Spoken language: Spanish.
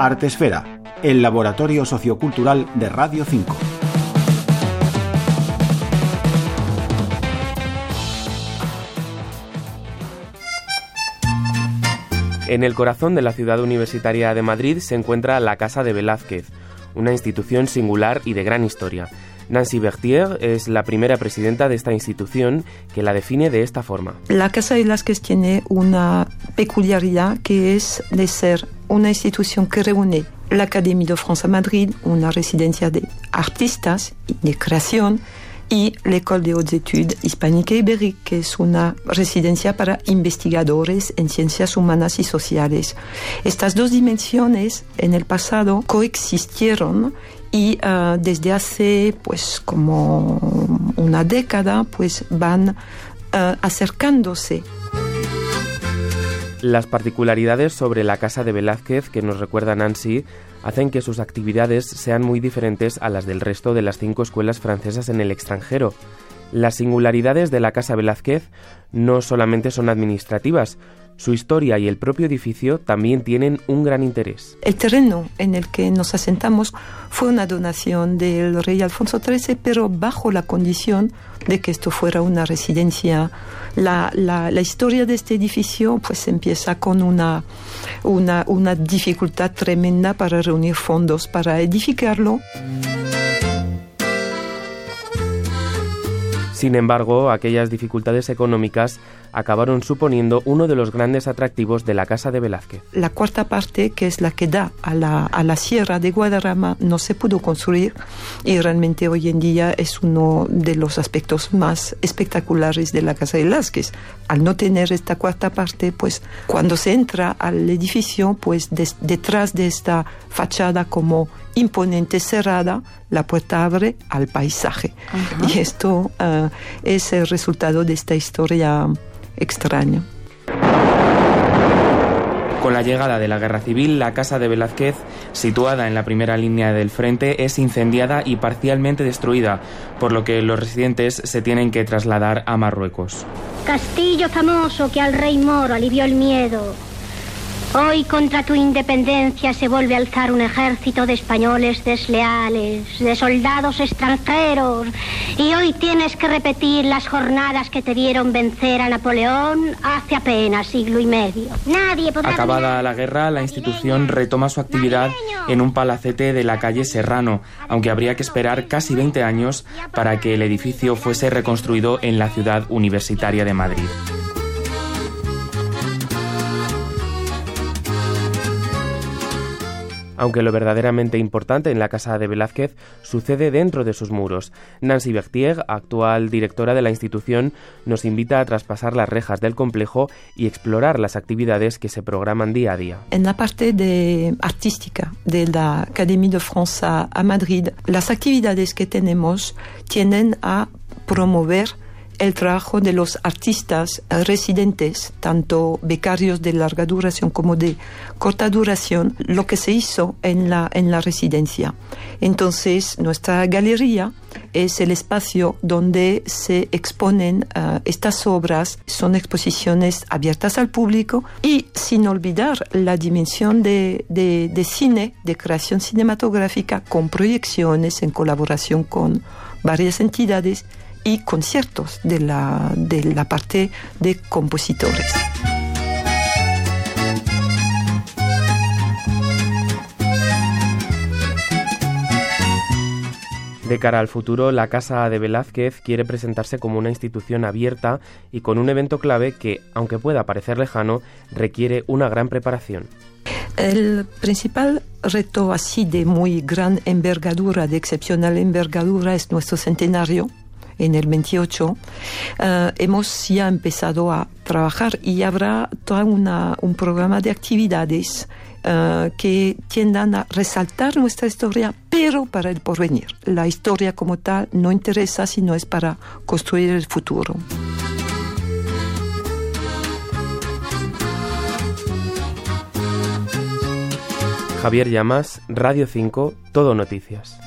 Artesfera, el laboratorio sociocultural de Radio 5. En el corazón de la ciudad universitaria de Madrid se encuentra la Casa de Velázquez, una institución singular y de gran historia. Nancy Berthier es la primera presidenta de esta institución que la define de esta forma. La Casa de Velázquez tiene una peculiaridad que es de ser una institución que reúne la Académie de France a Madrid, una residencia de artistas y de creación, y la École de Hautes Études Hispánica Ibérique, que es una residencia para investigadores en ciencias humanas y sociales. Estas dos dimensiones en el pasado coexistieron y uh, desde hace pues como una década pues van uh, acercándose. Las particularidades sobre la casa de Velázquez que nos recuerda Nancy hacen que sus actividades sean muy diferentes a las del resto de las cinco escuelas francesas en el extranjero. Las singularidades de la Casa Velázquez no solamente son administrativas, su historia y el propio edificio también tienen un gran interés. El terreno en el que nos asentamos fue una donación del rey Alfonso XIII, pero bajo la condición de que esto fuera una residencia. La, la, historia de este edificio pues empieza con una, una, una dificultad tremenda para reunir fondos para edificarlo. Sin embargo, aquellas dificultades económicas acabaron suponiendo uno de los grandes atractivos de la Casa de Velázquez. La cuarta parte, que es la que da a la, a la sierra de Guadarrama, no se pudo construir y realmente hoy en día es uno de los aspectos más espectaculares de la Casa de Velázquez. Al no tener esta cuarta parte, pues cuando se entra al edificio, pues detrás de esta fachada como imponente cerrada, la puerta abre al paisaje. Y esto uh, es el resultado de esta historia extraña. Con la llegada de la guerra civil, la casa de Velázquez, situada en la primera línea del frente, es incendiada y parcialmente destruida, por lo que los residentes se tienen que trasladar a Marruecos. Castillo famoso que al rey moro alivió el miedo. Hoy contra tu independencia se vuelve a alzar un ejército de españoles desleales, de soldados extranjeros, y hoy tienes que repetir las jornadas que te dieron vencer a Napoleón hace apenas siglo y medio. Nadie podrá... Acabada la guerra, la institución retoma su actividad en un palacete de la calle Serrano, aunque habría que esperar casi 20 años para que el edificio fuese reconstruido en la ciudad universitaria de Madrid. Aunque lo verdaderamente importante en la casa de Velázquez sucede dentro de sus muros. Nancy Berthier, actual directora de la institución, nos invita a traspasar las rejas del complejo y explorar las actividades que se programan día a día. En la parte artística de la Académie de France a Madrid, las actividades que tenemos tienden a promover el trabajo de los artistas residentes, tanto becarios de larga duración como de corta duración, lo que se hizo en la, en la residencia. Entonces, nuestra galería es el espacio donde se exponen uh, estas obras, son exposiciones abiertas al público y sin olvidar la dimensión de, de cine, de creación cinematográfica con proyecciones en colaboración con varias entidades y conciertos de la, de la parte de compositores. De cara al futuro, la Casa de Velázquez quiere presentarse como una institución abierta y con un evento clave que, aunque pueda parecer lejano, requiere una gran preparación. El principal reto así de muy gran envergadura, de excepcional envergadura, es nuestro centenario en el 28, uh, hemos ya empezado a trabajar y habrá todo un programa de actividades uh, que tiendan a resaltar nuestra historia, pero para el porvenir. La historia como tal no interesa, sino es para construir el futuro. Javier Llamas, Radio 5, Todo Noticias.